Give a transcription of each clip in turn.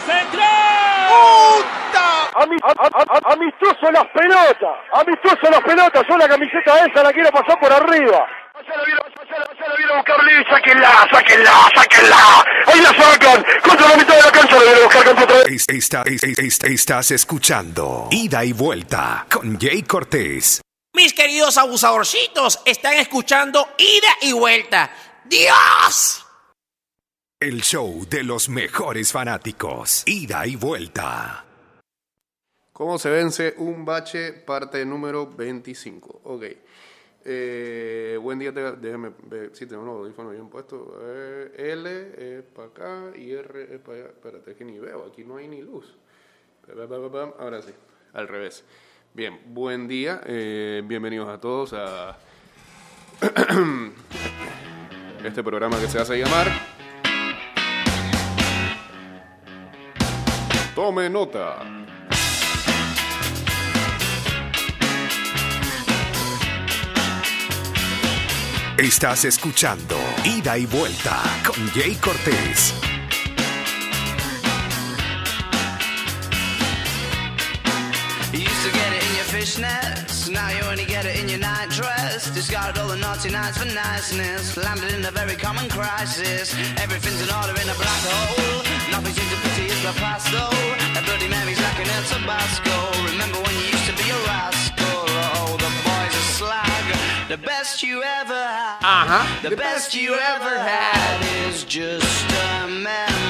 central. ¡Puta! Amistoso las pelotas, amistoso las pelotas, yo la camiseta esa la quiero pasar por arriba. Allá la viene, allá, allá la viene a buscar Lee, sáquenla, sáquenla, sáquenla. Ahí la sacan, contra la mitad de la cancha la viene a buscar contra otra vez. Esta, esta, esta, estás escuchando Ida y Vuelta con Jay Cortés. Mis queridos abusadorcitos, están escuchando Ida y Vuelta. ¡Dios! El show de los mejores fanáticos. Ida y Vuelta. ¿Cómo se vence un bache? Parte número 25. Ok. Eh, buen día, déjame ver si tengo los audífonos bien puestos. Eh, L es para acá y R es para allá. Espérate, es que ni veo, aquí no hay ni luz. Ahora sí, al revés. Bien, buen día, eh, bienvenidos a todos a este programa que se hace llamar. Tome nota. Estás escuchando Ida y Vuelta con Jay Cortés. You used to get it in your fishnets, now you only get it in your night dress. Discarded all the naughty nights for niceness, landed in a very common crisis. Everything's in order in a black hole. Nothing seems to pity is the past though. That Bloody Mary's like an El Tabasco. Remember when you used to be a rascal? Oh, the boys are slag. The best you ever had. Ajá. The best you ever had is just a memory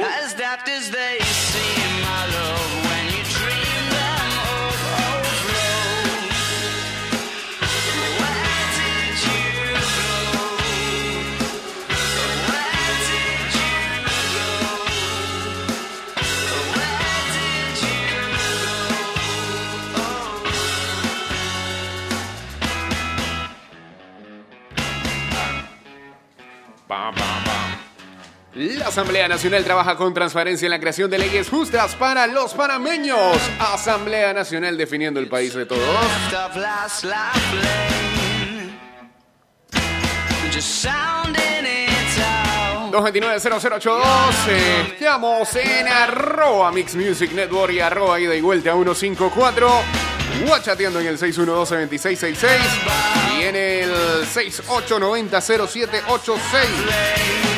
As daft as they Asamblea Nacional trabaja con transparencia en la creación de leyes justas para los panameños. Asamblea Nacional definiendo el país de todos. Stuff last life lane. Just sounding it out. 229-0082. eh, Estamos en arroba Mix Music Network y arroba ida y vuelta 154. Guachateando en el 612-2666 y en el 6890-0786.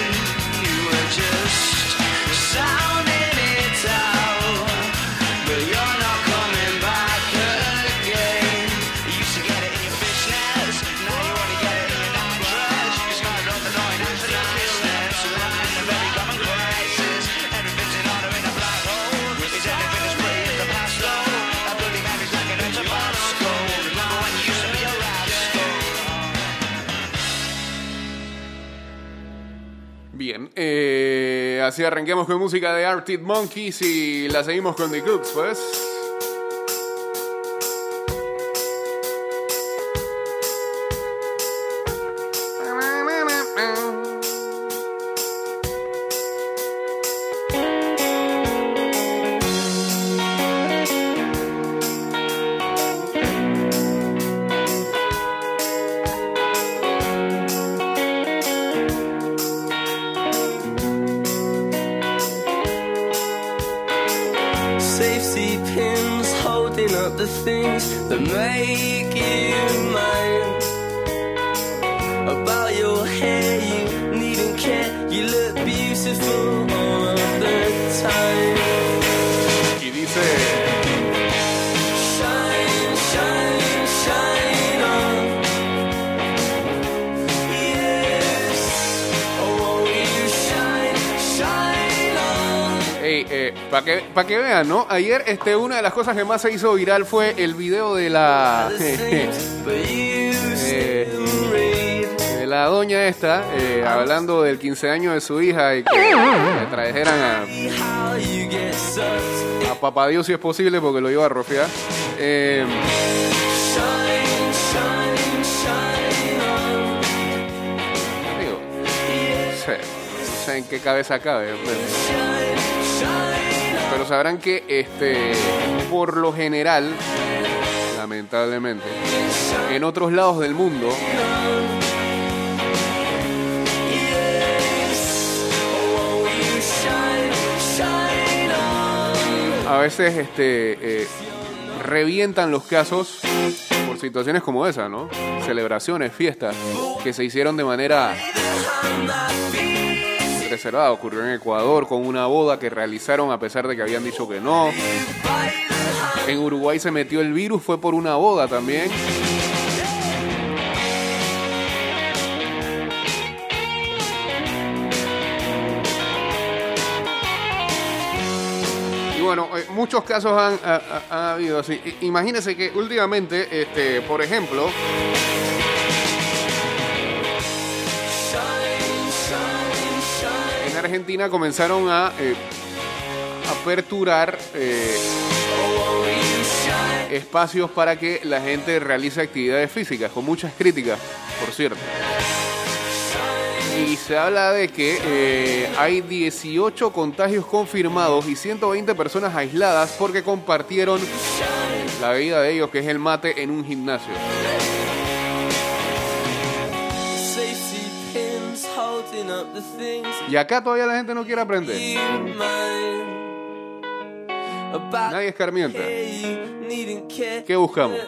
Eh, así arranquemos con música de Arctic Monkeys y la seguimos con The Cooks, pues. Ayer este, una de las cosas que más se hizo viral fue el video de la... eh, de la doña esta, eh, hablando del 15 años de su hija y que le trajeran a, a papá Dios si es posible porque lo iba a rofear. Eh, no sé, en qué cabeza cabe. Pero sabrán que este, por lo general, lamentablemente, en otros lados del mundo, a veces este, eh, revientan los casos por situaciones como esa, ¿no? Celebraciones, fiestas que se hicieron de manera reservada. Ocurrió en Ecuador con una boda que realizaron a pesar de que habían dicho que no. En Uruguay se metió el virus, fue por una boda también. Y bueno, eh, muchos casos han, ha- ha- ha habido así. Imagínense que últimamente, este, por ejemplo, Argentina comenzaron a eh, aperturar eh, espacios para que la gente realice actividades físicas, con muchas críticas, por cierto. Y se habla de que eh, hay 18 contagios confirmados y 120 personas aisladas porque compartieron la bebida de ellos, que es el mate, en un gimnasio. Y acá todavía la gente no quiere aprender. Nadie escarmienta. ¿Qué buscamos?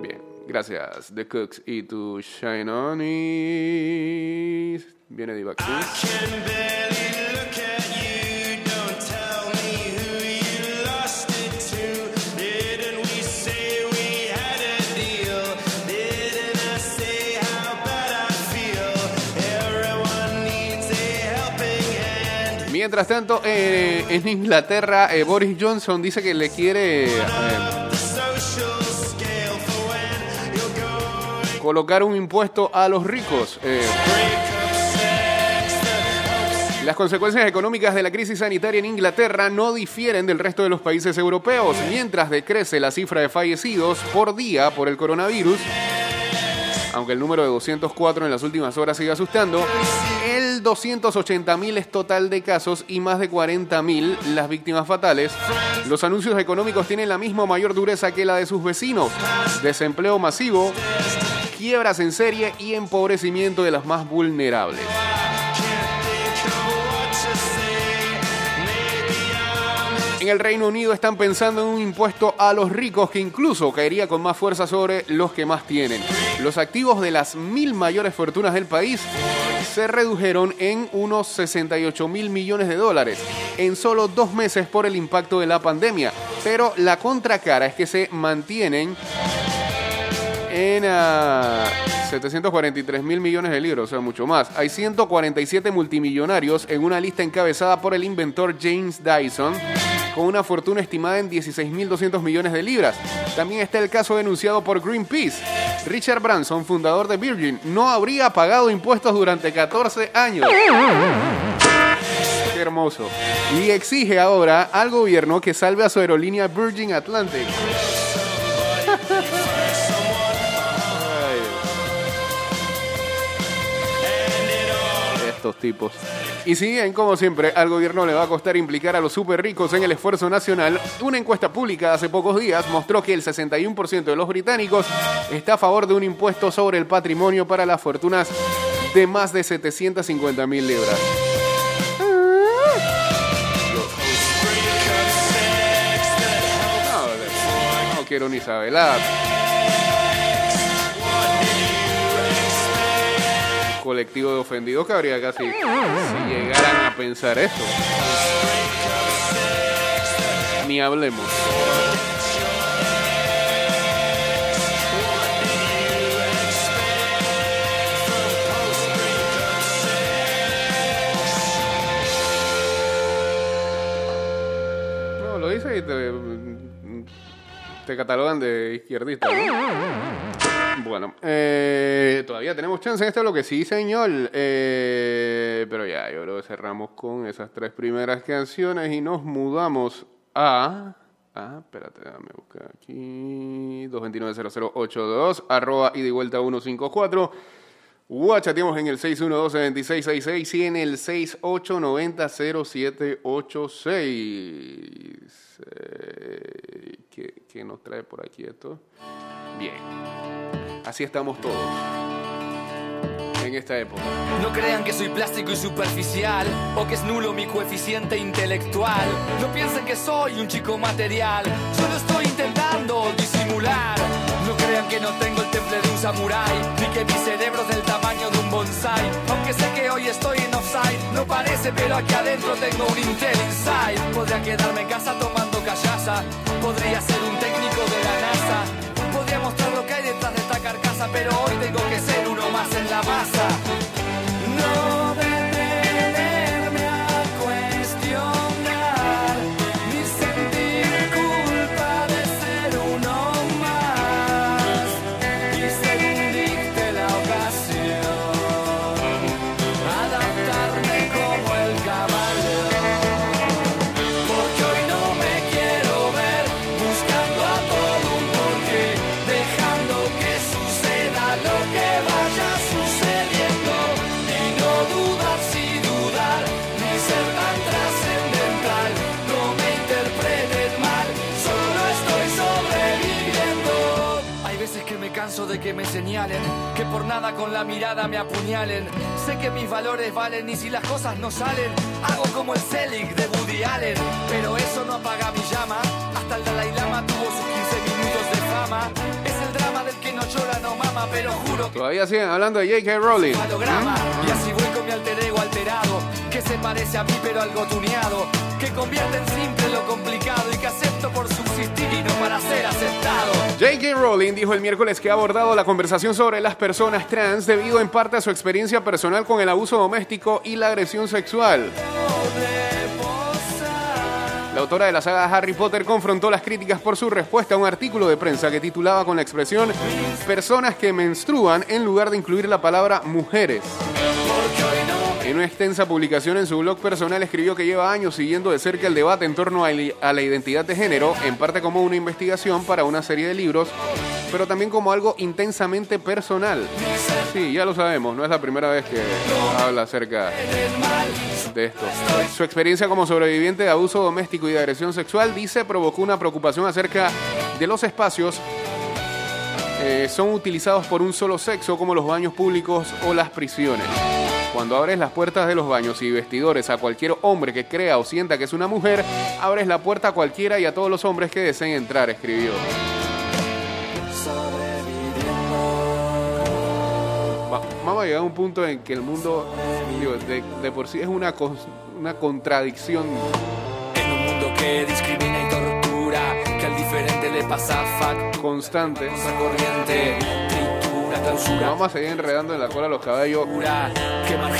Bien, gracias The Cooks y tu Shine On y... Viene Divac. Mientras tanto, eh, en Inglaterra, eh, Boris Johnson dice que le quiere eh, colocar un impuesto a los ricos. Las consecuencias económicas de la crisis sanitaria en Inglaterra no difieren del resto de los países europeos. Mientras decrece la cifra de fallecidos por día por el coronavirus, aunque el número de 204 en las últimas horas sigue asustando, el 280.000 es total de casos y más de 40.000 las víctimas fatales. Los anuncios económicos tienen la misma mayor dureza que la de sus vecinos. Desempleo masivo, quiebras en serie y empobrecimiento de las más vulnerables. En el Reino Unido están pensando en un impuesto a los ricos que incluso caería con más fuerza sobre los que más tienen. Los activos de las mil mayores fortunas del país se redujeron en unos 68 mil millones de dólares en solo dos meses por el impacto de la pandemia. Pero la contracara es que se mantienen en ah, 743 mil millones de libras, o sea, mucho más. Hay 147 multimillonarios en una lista encabezada por el inventor James Dyson, con una fortuna estimada en 16.200 millones de libras. También está el caso denunciado por Greenpeace. Richard Branson, fundador de Virgin, no habría pagado impuestos durante 14 años. Qué hermoso. Y exige ahora al gobierno que salve a su aerolínea Virgin Atlantic. Tipos. Y si bien, como siempre, al gobierno le va a costar implicar a los super ricos en el esfuerzo nacional, una encuesta publicada hace pocos días mostró que el 61% de los británicos está a favor de un impuesto sobre el patrimonio para las fortunas de más de 750 mil libras. No, no quiero ni saber. colectivo de ofendidos que habría casi si llegaran a pensar eso. Ni hablemos. No, lo dice y te, te catalogan de izquierdista. ¿no? Bueno, eh, todavía tenemos chance en este bloque, sí, señor. Eh, pero ya, yo creo cerramos con esas tres primeras canciones y nos mudamos a. Ah, espérate, déjame buscar aquí. 229-0082, arroba y de vuelta 154. Guachateamos en el 612-2666 y en el 6890-0786. Eh, ¿qué, ¿Qué nos trae por aquí esto? Bien. Así estamos todos. En esta época. No crean que soy plástico y superficial o que es nulo mi coeficiente intelectual. No piensen que soy un chico material, solo estoy intentando disimular. No crean que no tengo el temple de un samurái, ni que mi cerebro es del tamaño de un bonsai. Aunque sé que hoy estoy en offside, no parece, pero aquí adentro tengo un Intel Inside. Podría quedarme en casa tomando callaza, podría ser un técnico de pero hoy tengo que ser uno más en la masa. Canso de que me señalen, que por nada con la mirada me apuñalen. Sé que mis valores valen y si las cosas no salen, hago como el Selig de Woody Allen. Pero eso no apaga mi llama, hasta el Dalai Lama tuvo sus 15 minutos de fama. Es el drama del que no llora, no mama, pero juro que Todavía siguen hablando de J.K. Rowling. holograma. Y así voy con mi alter ego alterado, que se parece a mí pero algo tuneado, que convierte en simple lo complicado y que acepto por subsistir y no para ser aceptado. J.K. Rowling dijo el miércoles que ha abordado la conversación sobre las personas trans debido en parte a su experiencia personal con el abuso doméstico y la agresión sexual. La autora de la saga Harry Potter confrontó las críticas por su respuesta a un artículo de prensa que titulaba con la expresión personas que menstruan en lugar de incluir la palabra mujeres. En una extensa publicación en su blog personal escribió que lleva años siguiendo de cerca el debate en torno a la identidad de género, en parte como una investigación para una serie de libros, pero también como algo intensamente personal. Sí, ya lo sabemos, no es la primera vez que habla acerca de esto. Su experiencia como sobreviviente de abuso doméstico y de agresión sexual, dice, provocó una preocupación acerca de los espacios eh, son utilizados por un solo sexo como los baños públicos o las prisiones. Cuando abres las puertas de los baños y vestidores a cualquier hombre que crea o sienta que es una mujer, abres la puerta a cualquiera y a todos los hombres que deseen entrar, escribió. Va- Vamos a llegar a un punto en que el mundo, digo, de, de por sí es una, una contradicción En un mundo que discrimina y tortura, que al diferente le pasa fac, constante. corriente, Vamos a seguir enredando en la cola a los caballos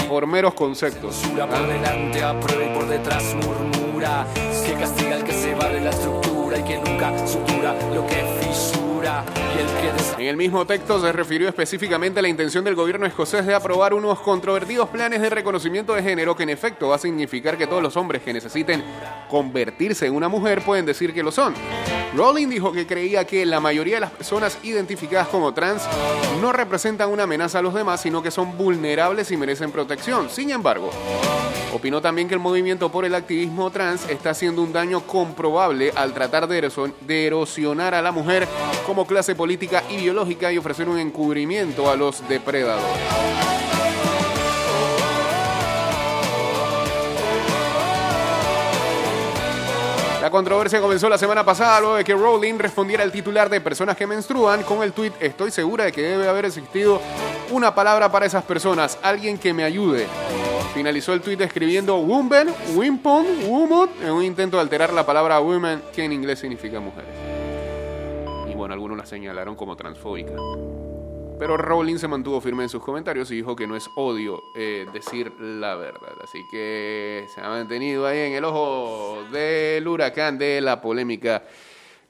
por meros conceptos. Censura por delante, aprueba y por detrás murmura. Que castiga al que se va de la estructura Y que nunca sutura lo que fisura. Y el que des- En el mismo texto se refirió específicamente a la intención del gobierno escocés de aprobar unos controvertidos planes de reconocimiento de género que en efecto va a significar que todos los hombres que necesiten convertirse en una mujer pueden decir que lo son. Rowling dijo que creía que la mayoría de las personas identificadas como trans no representan una amenaza a los demás, sino que son vulnerables y merecen protección. Sin embargo, Opinó también que el movimiento por el activismo trans está haciendo un daño comprobable al tratar de, erosionar a la mujer como clase política y biológica y ofrecer un encubrimiento a los depredadores. La controversia comenzó la semana pasada luego de que Rowling respondiera al titular de personas que menstruan con el tuit Estoy segura de que debe haber existido una palabra para esas personas, alguien que me ayude. Finalizó el tuit escribiendo Woman, Wimpon, Woman, en un intento de alterar la palabra woman, que en inglés significa mujeres. Y bueno, algunos la señalaron como transfóbica. Pero Rowling se mantuvo firme en sus comentarios y dijo que no es odio eh, decir la verdad. Así que se ha mantenido ahí en el ojo del huracán de la polémica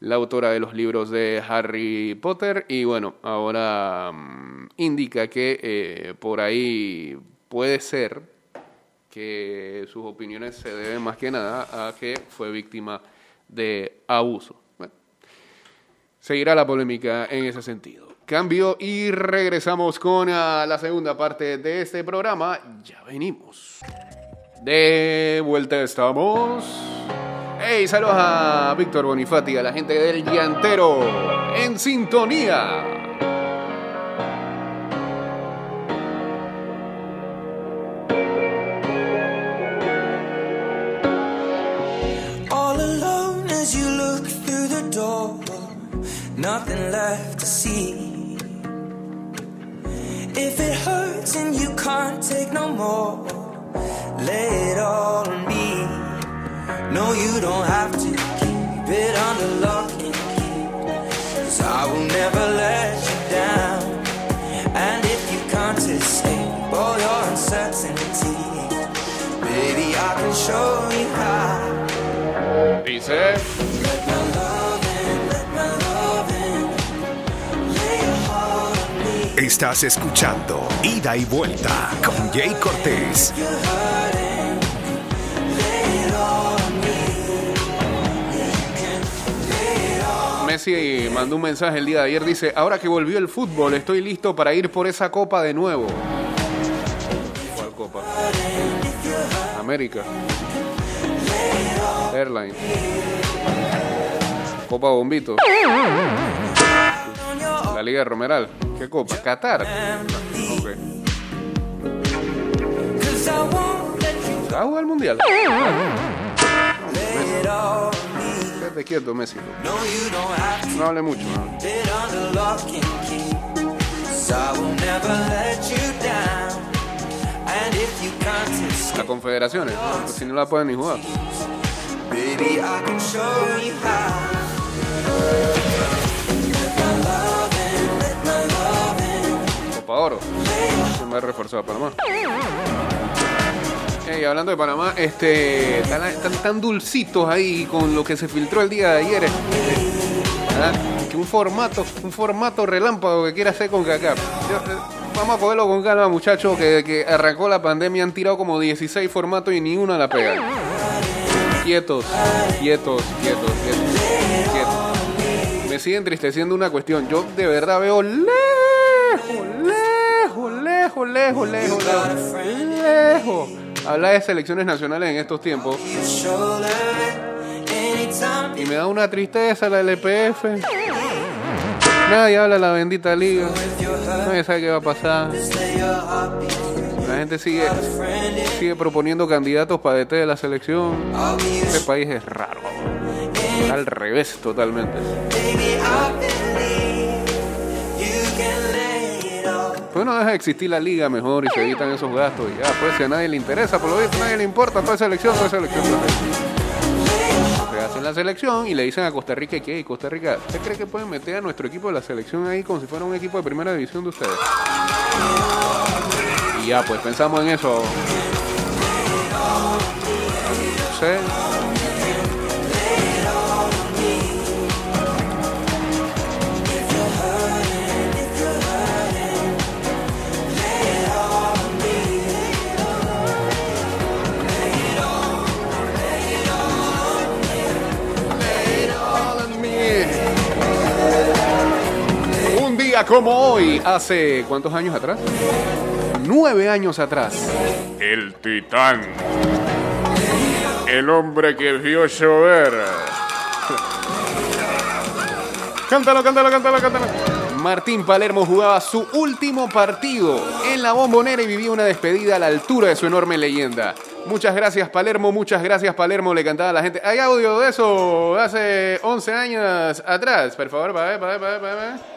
la autora de los libros de Harry Potter y bueno, ahora mm, indica que eh, por ahí puede ser que sus opiniones se deben más que nada a que fue víctima de abuso. Seguirá la polémica en ese sentido. Cambio y regresamos con ah, la segunda parte de este programa. Ya venimos. De vuelta estamos. Hey, saludos a Víctor Bonifati, a la gente del Llantero, en sintonía. And you can't take no more, lay it all on me. No, you don't have to keep it under lock and key. Cause I will never let you down. And if you can't escape all your uncertainty, baby, I can show you how. Dice. Eh? Estás escuchando Ida y Vuelta con Jay Cortés. Messi mandó un mensaje el día de ayer, dice, ahora que volvió el fútbol, estoy listo para ir por esa copa de nuevo. ¿Cuál copa? América. Airline. Copa Bombito. La Liga de Romeral. ¿Qué copa? Qatar. Ok. Cause I won't let you ¿Va a jugar el Mundial? me. Quédate quieto, Messi. No, No hable mucho. ¿no? Las confederaciones. ¿no? Si no la pueden ni jugar. Oro. Se me ha reforzado a Panamá. Ey, hablando de Panamá, este, están, tan dulcitos ahí con lo que se filtró el día de ayer. este. Que un formato, un formato relámpago que quiere hacer con Kaká. Eh, Vamos a cogerlo con calma, muchachos, que, que arrancó la pandemia han tirado como 16 formatos y ni una la pega. Quietos, quietos, quietos, quietos, quietos. Me sigue entristeciendo una cuestión. Yo de verdad veo lejos, lejos, lejos, lejos, lejos, lejos. Hablar de selecciones nacionales en estos tiempos. Y me da una tristeza la LPF. Nadie habla de la bendita liga. Nadie sabe qué va a pasar. La gente sigue, sigue proponiendo candidatos para DT de la selección. Este país es raro. Al revés totalmente. All. Pues no deja de existir la liga mejor y se evitan esos gastos. Y ya, pues si a nadie le interesa, por lo visto a nadie le importa toda selección, toda selección. Se hacen la selección y le dicen a Costa Rica que "Hey, Costa Rica, ¿usted cree que pueden meter a nuestro equipo de la selección ahí como si fuera un equipo de primera división de ustedes? Y ya, pues pensamos en eso. No. Día como hoy, hace ¿cuántos años atrás? Nueve años atrás. El titán. El hombre que vio llover. Cántalo, cántalo, cántalo, cántalo. Martín Palermo jugaba su último partido en la bombonera y vivía una despedida a la altura de su enorme leyenda. Muchas gracias Palermo, muchas gracias Palermo, le cantaba a la gente. ¿Hay audio de eso hace 11 años atrás? Por favor, para ver, para ver, para ver,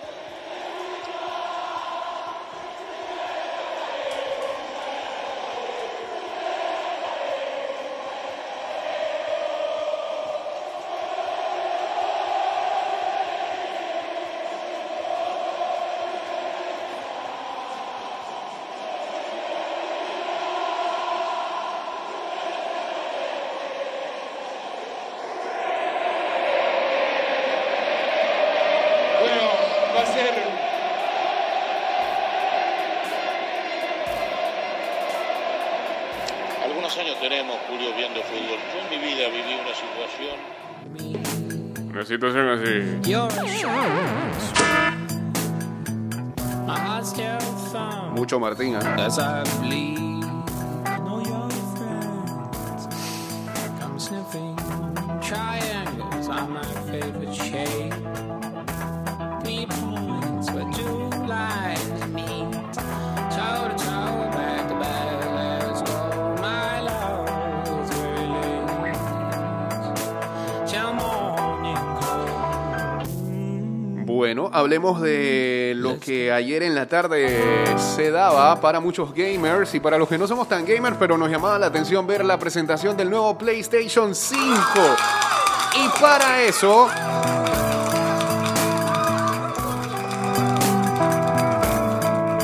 Algunos años tenemos, Julio, viendo fútbol. Yo en mi vida viví una situación Una situación así. Mucho Martín, sniffing. Triangles are my favorite shape. Bueno, hablemos de lo que ayer en la tarde se daba para muchos gamers y para los que no somos tan gamers, pero nos llamaba la atención ver la presentación del nuevo PlayStation 5. Y para eso...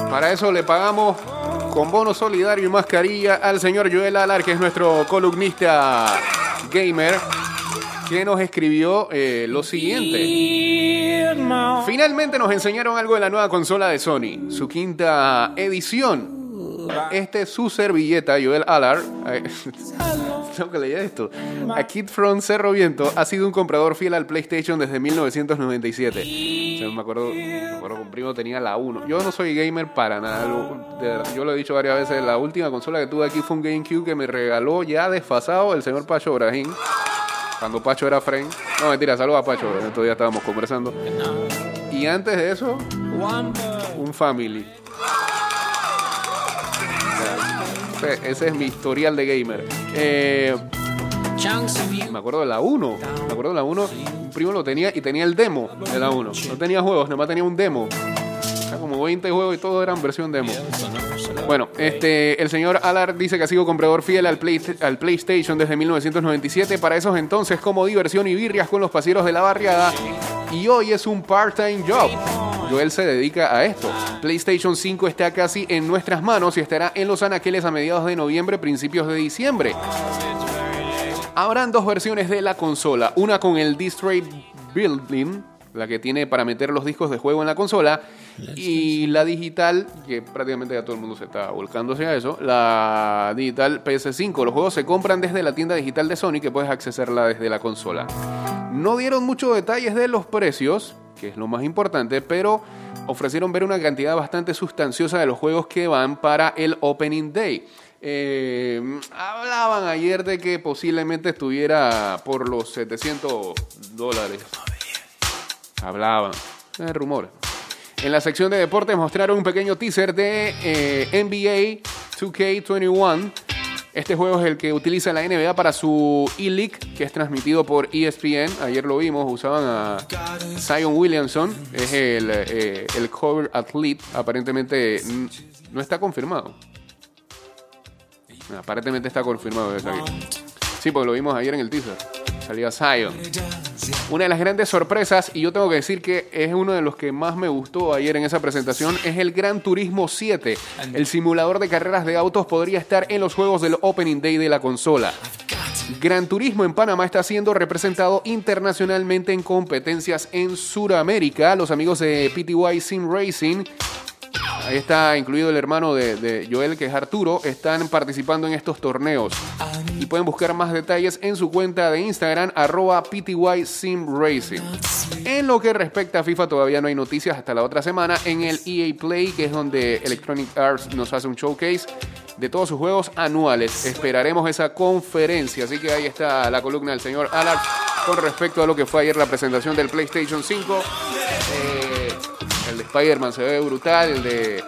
Para eso le pagamos con bono solidario y mascarilla al señor Joel Alar, que es nuestro columnista gamer, que nos escribió eh, lo siguiente. Finalmente nos enseñaron algo de la nueva consola de Sony, su quinta edición. Este es su servilleta, Joel Alar. Ay, Tengo que leer esto. A Kid from Cerro Viento ha sido un comprador fiel al PlayStation desde 1997. O sea, me acuerdo, me acuerdo que un primo tenía la 1. Yo no soy gamer para nada. lo- de yo lo he dicho varias veces. La última consola que tuve aquí fue un GameCube que me regaló ya desfasado el señor Pacho Brahim. Cuando Pacho era friend. No, mentira, saludos a Pacho. Estos días estábamos conversando. Y antes de eso, un Family. Ese, es mi historial de gamer. Eh, me acuerdo de la 1. Me acuerdo de la 1. Un primo lo tenía y tenía el demo de la 1. No tenía juegos, nada más tenía un demo. Como 20 juegos y todo eran versión demo. Bueno, este, el señor Alar dice que ha sido comprador fiel al, Play- al PlayStation desde 1997. Para esos entonces, como diversión y birrias con los paseros de la barriada. Y hoy es un part-time job. Joel se dedica a esto. PlayStation 5 está casi en nuestras manos y estará en los anaqueles a mediados de noviembre, principios de diciembre. Habrán dos versiones de la consola, una con el Disc Tray Building, la que tiene para meter los discos de juego en la consola, y la digital, que prácticamente ya todo el mundo se está volcando hacia eso, la digital PS5. Los juegos se compran desde la tienda digital de Sony, que puedes accesarla desde la consola. No dieron muchos detalles de los precios, que es lo más importante, pero ofrecieron ver una cantidad bastante sustanciosa de los juegos que van para el Opening Day. Eh, hablaban ayer de que posiblemente estuviera por los 700 dólares. Hablaban. Eh, rumores. En la sección de deportes mostraron un pequeño teaser de eh, NBA 2K21. Este juego es el que utiliza la NBA para su E-League, que es transmitido por ESPN. Ayer lo vimos, usaban a Zion Williamson, es el, eh, el cover athlete. Aparentemente no está confirmado. Aparentemente está confirmado. Sí, porque lo vimos ayer en el teaser. Salía Zion. Una de las grandes sorpresas, y yo tengo que decir que es uno de los que más me gustó ayer en esa presentación, es el Gran Turismo 7. El simulador de carreras de autos podría estar en los juegos del Opening Day de la consola. Gran Turismo en Panamá está siendo representado internacionalmente en competencias en Sudamérica. Los amigos de PTY Sim Racing Ahí está incluido el hermano de, Joel, que es Arturo. Están participando en estos torneos. Y pueden buscar más detalles en su cuenta de Instagram, arroba PTY Sim Racing. En lo que respecta a FIFA, todavía no hay noticias hasta la otra semana. En el EA Play, que es donde Electronic Arts nos hace un showcase de todos sus juegos anuales. Esperaremos esa conferencia. Así que ahí está la columna del señor Allard con respecto a lo que fue ayer la presentación del PlayStation 5. Eh, el de Spider-Man se ve brutal, el de... eh,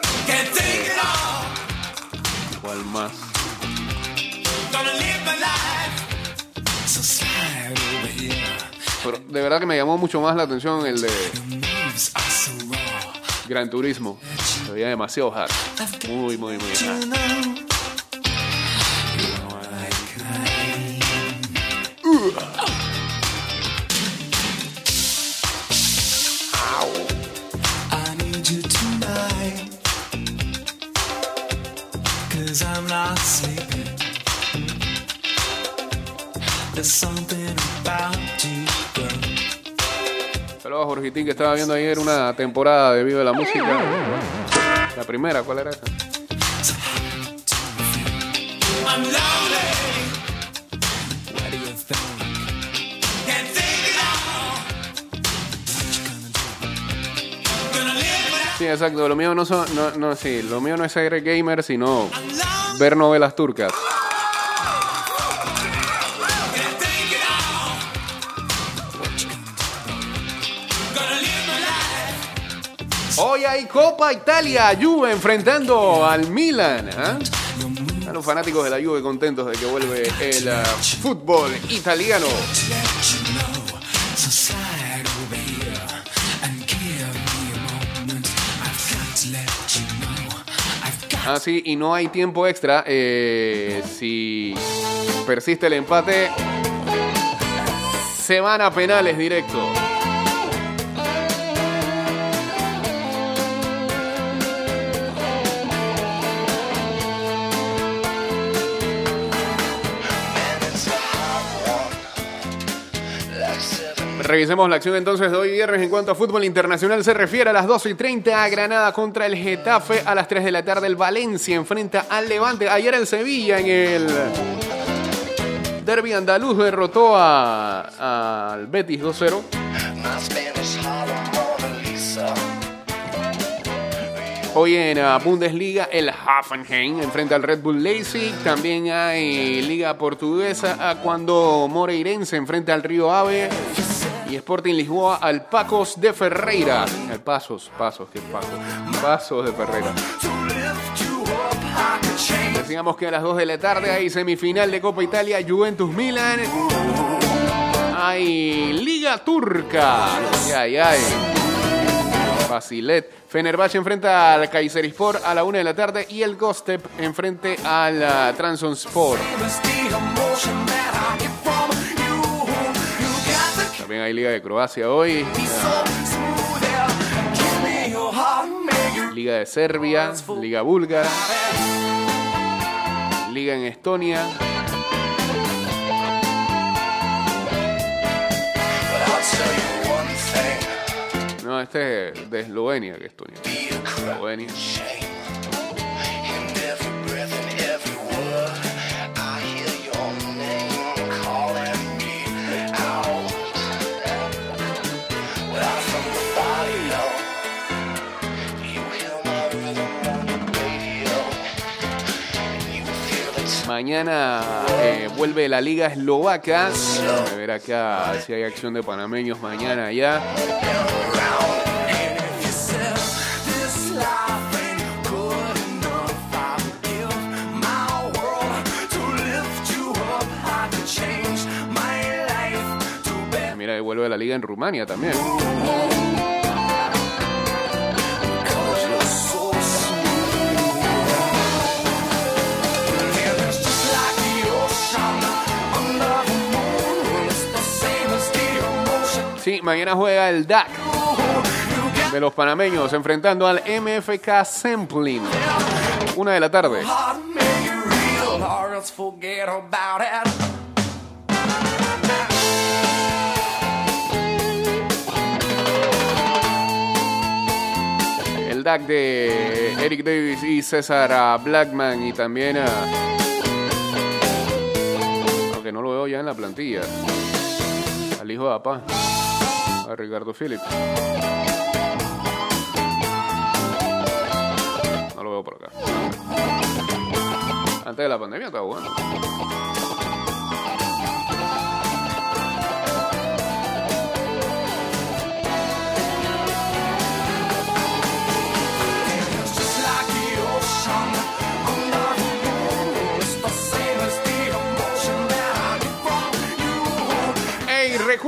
¿Cuál más? Pero de verdad que me llamó mucho más la atención el de Gran Turismo. Se veía demasiado hard. Muy, muy, muy hard. Saludos a Jorgitín que estaba viendo ayer una temporada de Vive la Música. La primera, ¿cuál era esa? Sí, exacto. Lo mío no son, no, no, sí, lo mío no es ser gamer, sino ver novelas turcas. Hay Copa Italia, Juve enfrentando al Milan. A los fanáticos de la Juve contentos de que vuelve el ah, fútbol italiano. Ah, sí, y no hay tiempo extra. eh, si persiste el empate, se van a penales directo. Revisemos la acción entonces de hoy viernes en cuanto a fútbol internacional se refiere a las 12 y 30 Granada contra el Getafe, a las 3 de la tarde el Valencia enfrenta al Levante, ayer el Sevilla en el Derby andaluz derrotó a- al Betis 2-0. Hoy en la Bundesliga el Hoffenheim enfrenta al Red Bull Leipzig. También hay Liga Portuguesa a cuando Moreirense enfrenta al Río Ave. Sporting Lisboa al Pacos de Ferreira. El Pasos, Pasos, que Pacos. Pasos de Ferreira. Decíamos que a las 2 de la tarde hay semifinal de Copa Italia, Juventus Milan. Hay Liga Turca. Ay, ay, ay. Fenerbahce enfrenta al Kayserispor a la 1 de la tarde y el Gostep enfrente al uh, Trabzonspor. También hay Liga de Croacia hoy. Liga de Serbia, Liga Búlgara, Liga en Estonia. No, este es de Eslovenia, que Estonia. Eslovenia. Mañana eh, vuelve la Liga Eslovaca. A ver acá si hay acción de panameños mañana ya. Mira, vuelve la Liga en Rumania también. Sí, mañana juega el DAC de los panameños enfrentando al MFK Sampling. Una de la tarde. El DAC de Eric Davis y César ah, Blackman y también a... Aunque no lo veo ya en la plantilla. Al hijo de Apá. A Ricardo Phillips. No lo veo por acá. Antes de la pandemia estaba bueno.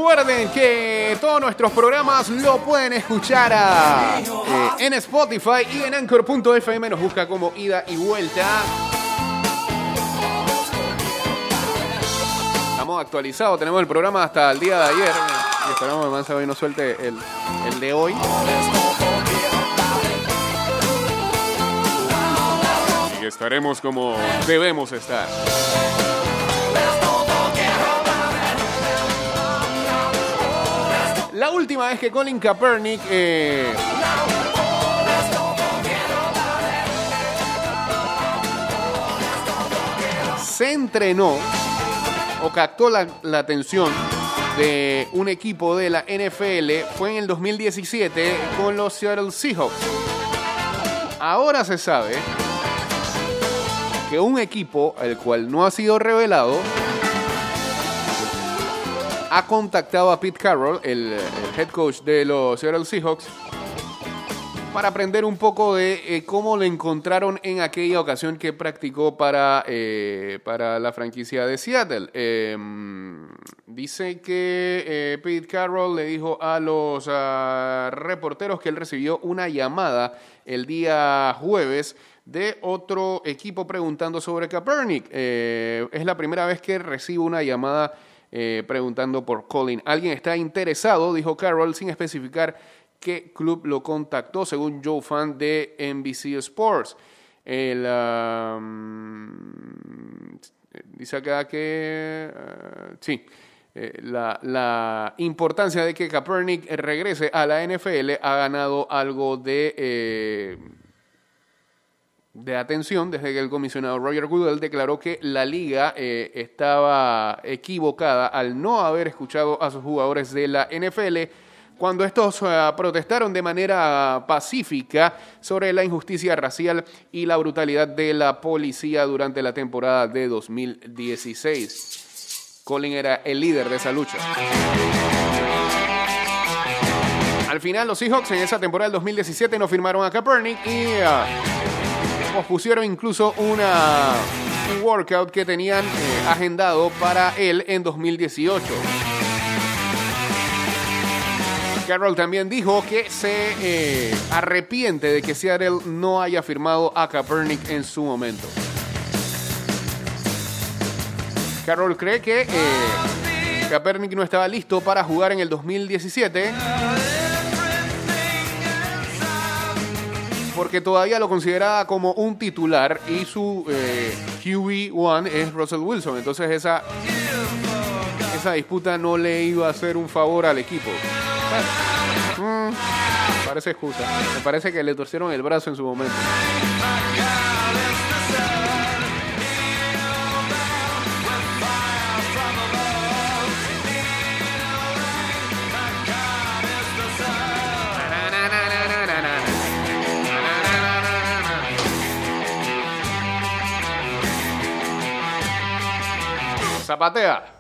Recuerden que todos nuestros programas lo pueden escuchar eh, en Spotify y en Anchor.fm. Nos busca como ida y vuelta. Estamos actualizados, tenemos el programa hasta el día de ayer. Y esperamos que Mansa hoy nos suelte el, el de hoy. Y estaremos como debemos estar. La última vez que Colin Kaepernick eh, se entrenó o captó la, la atención de un equipo de la NFL fue en el 2017 con los Seattle Seahawks. Ahora se sabe que un equipo, el cual no ha sido revelado, ha contactado a Pete Carroll, el, head coach de los Seattle Seahawks, para aprender un poco de eh, cómo lo encontraron en aquella ocasión que practicó para, eh, para la franquicia de Seattle. Eh, dice que eh, Pete Carroll le dijo a los ah, reporteros que él recibió una llamada el día jueves de otro equipo preguntando sobre Kaepernick. Es la primera vez que recibo una llamada eh, preguntando por Colin. Alguien está interesado, dijo Carroll, sin especificar qué club lo contactó, según Joe Fan de NBC Sports. El, um, dice acá que uh, sí. eh, La, importancia de que Kaepernick regrese a la NFL ha ganado algo de, eh, de atención desde que el comisionado Roger Goodell declaró que la liga eh, estaba equivocada al no haber escuchado a sus jugadores de la NFL cuando estos eh, protestaron de manera pacífica sobre la injusticia racial y la brutalidad de la policía durante la temporada de 2016. Colin era el líder de esa lucha. Al final, los Seahawks en esa temporada del 2017 no firmaron a Kaepernick y ah, pospusieron incluso una, un workout que tenían eh, agendado para él en 2018. Carroll también dijo que se eh, arrepiente de que Seattle no haya firmado a Kaepernick en su momento. Carroll cree que eh, Kaepernick no estaba listo para jugar en el 2017 porque todavía lo consideraba como un titular y su eh, QB1 es Russell Wilson. Entonces esa, esa disputa no le iba a hacer un favor al equipo. Mm, parece excusa. Me parece que le torcieron el brazo en su momento. Sabater.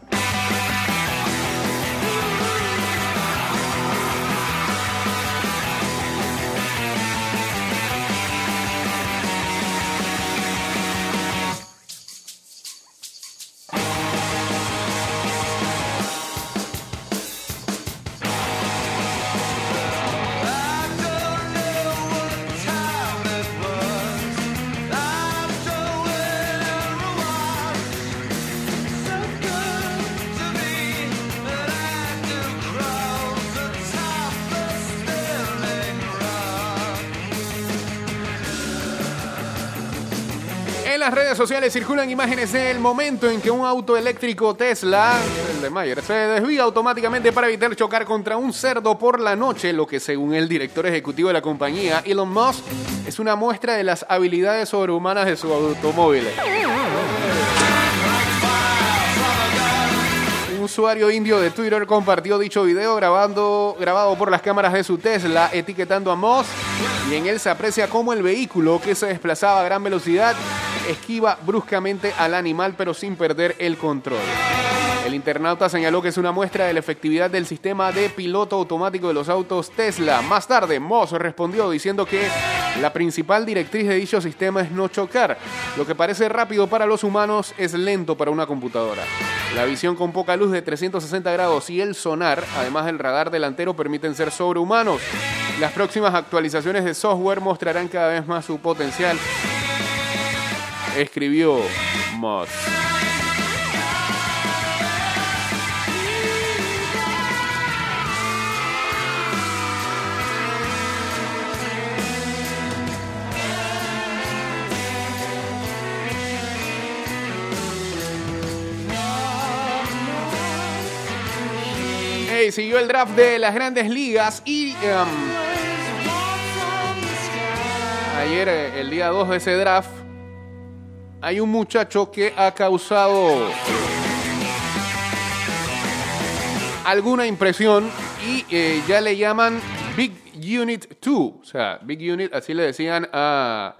Sociales circulan imágenes del momento en que un auto eléctrico Tesla, el de Mayer, se desvía automáticamente para evitar chocar contra un cerdo por la noche, lo que según el director ejecutivo de la compañía, Elon Musk, es una muestra de las habilidades sobrehumanas de su automóvil. Un usuario indio de Twitter compartió dicho video grabando, grabado por las cámaras de su Tesla, etiquetando a Moss, y en él se aprecia cómo el vehículo que se desplazaba a gran velocidad esquiva bruscamente al animal pero sin perder el control. El internauta señaló que es una muestra de la efectividad del sistema de piloto automático de los autos Tesla. Más tarde, Moss respondió diciendo que la principal directriz de dicho sistema es no chocar. Lo que parece rápido para los humanos es lento para una computadora. La visión con poca luz de 360 grados y el sonar, además del radar delantero, permiten ser sobrehumanos. Las próximas actualizaciones de software mostrarán cada vez más su potencial. Escribió Moss. siguió el draft de las grandes ligas y em, ayer, eh, el día 2 de ese draft, hay un muchacho que ha causado alguna impresión y eh, ya le llaman Big Unit 2. O sea, Big Unit, así le decían a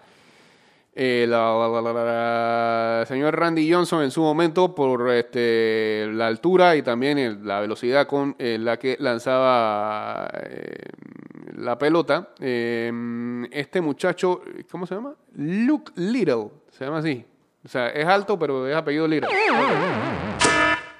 eh, la- la- señor Randy Johnson en su momento por este, la altura y también el- la velocidad con eh, la que lanzaba eh, la pelota. Eh, este muchacho, ¿cómo se llama? Luke Little, se llama así. O sea, es alto, pero es apellido Little.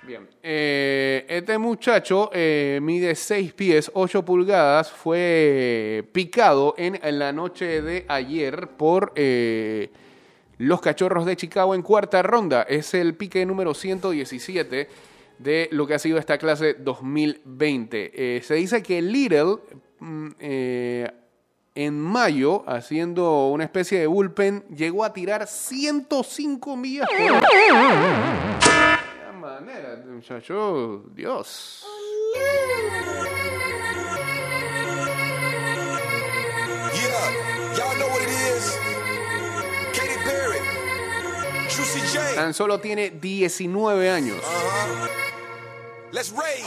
Bien. Eh, este muchacho eh, mide 6 pies, 8 pulgadas. Fue picado en, la noche de ayer por eh, los cachorros de Chicago en cuarta ronda. Es el pique número 117 de lo que ha sido esta clase 2020. Eh, se dice que Little mm, en mayo, haciendo una especie de bullpen, llegó a tirar 105 millas por hora. Qué manera, muchacho, Dios. Yeah, y'all know what it is. Katy Perry, Juicy J. Tan solo tiene 19 años. Uh-huh. Let's rage.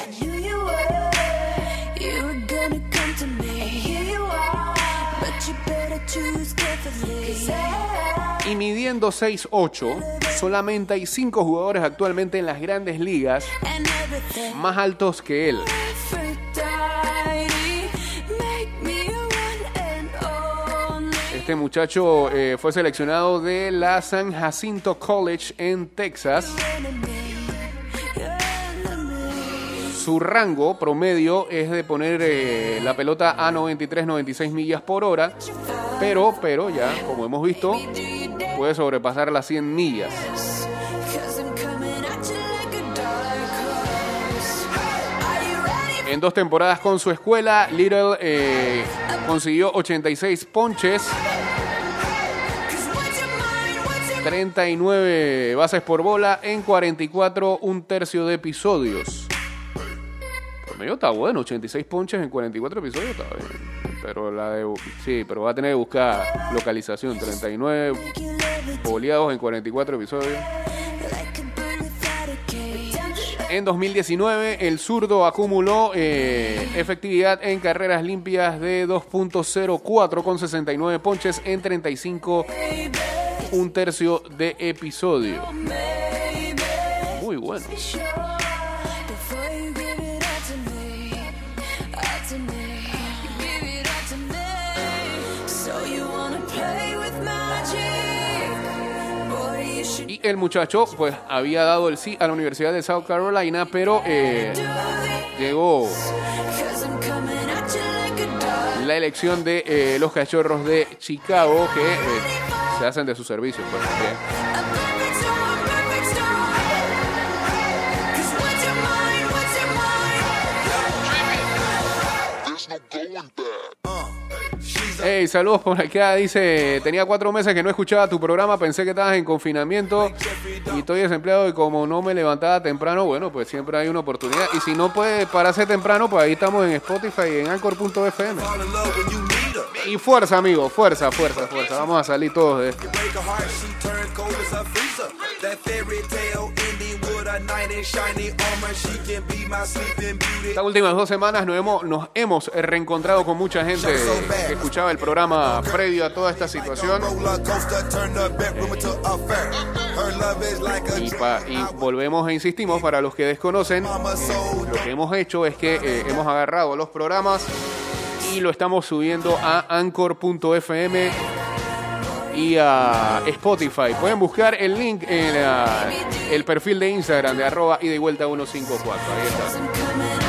Y midiendo 6'8, solamente hay 5 jugadores actualmente en las grandes ligas más altos que él. Este muchacho eh, fue seleccionado de la San Jacinto College en Texas. Su rango promedio es de poner eh, la pelota a 93-96 millas por hora, pero, pero ya, como hemos visto, puede sobrepasar las 100 millas. En dos temporadas con su escuela, Little eh, consiguió 86 ponches, 'Cause what's your mind? What's your 39 bases por bola en 44, un tercio de episodios. Promedio está bueno, 86 ponches en 44 episodios está bien. Pero la de, sí, pero va a tener que buscar localización, 39 make you love it boleados en 44 episodios. En 2019, el zurdo acumuló eh, efectividad en carreras limpias de 2.04 con 69 ponches en 35, un tercio de episodio. Muy bueno. Y el muchacho, pues, había dado el sí a la Universidad de South Carolina, pero eh, llegó la elección de eh, los cachorros de Chicago, que eh, se hacen de sus servicios. Pues. Hey, saludos por acá. Dice, tenía cuatro meses que no escuchaba tu programa, pensé que estabas en confinamiento y estoy desempleado y como no me levantaba temprano, bueno, pues siempre hay una oportunidad. Y si no puede pararse temprano, pues ahí estamos en Spotify y en Anchor.fm. Y fuerza, amigos, fuerza, fuerza, fuerza. Vamos a salir todos de esto. Estas últimas dos semanas nos hemos, nos hemos reencontrado con mucha gente que escuchaba el programa previo a toda esta situación. Y, pa- y volvemos e insistimos, para los que desconocen, soul. lo que hemos hecho es que eh, hemos agarrado los programas y lo estamos subiendo a anchor.fm y a Spotify. Pueden buscar el link en ah, el perfil de Instagram de arroba y vuelta 154. Ahí está.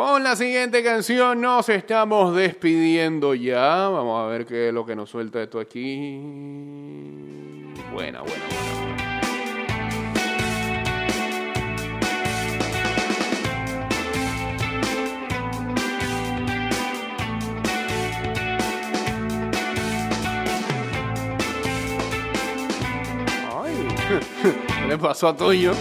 Con la siguiente canción nos estamos despidiendo ya. Vamos a ver qué es lo que nos suelta esto aquí. Buena, buena, buena. Ay, ¿qué le pasó a Toyo?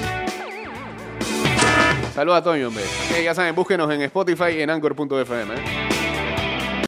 Saludos a Toño, hombre. Eh, ya saben, búsquenos en Spotify y en Anchor.fm.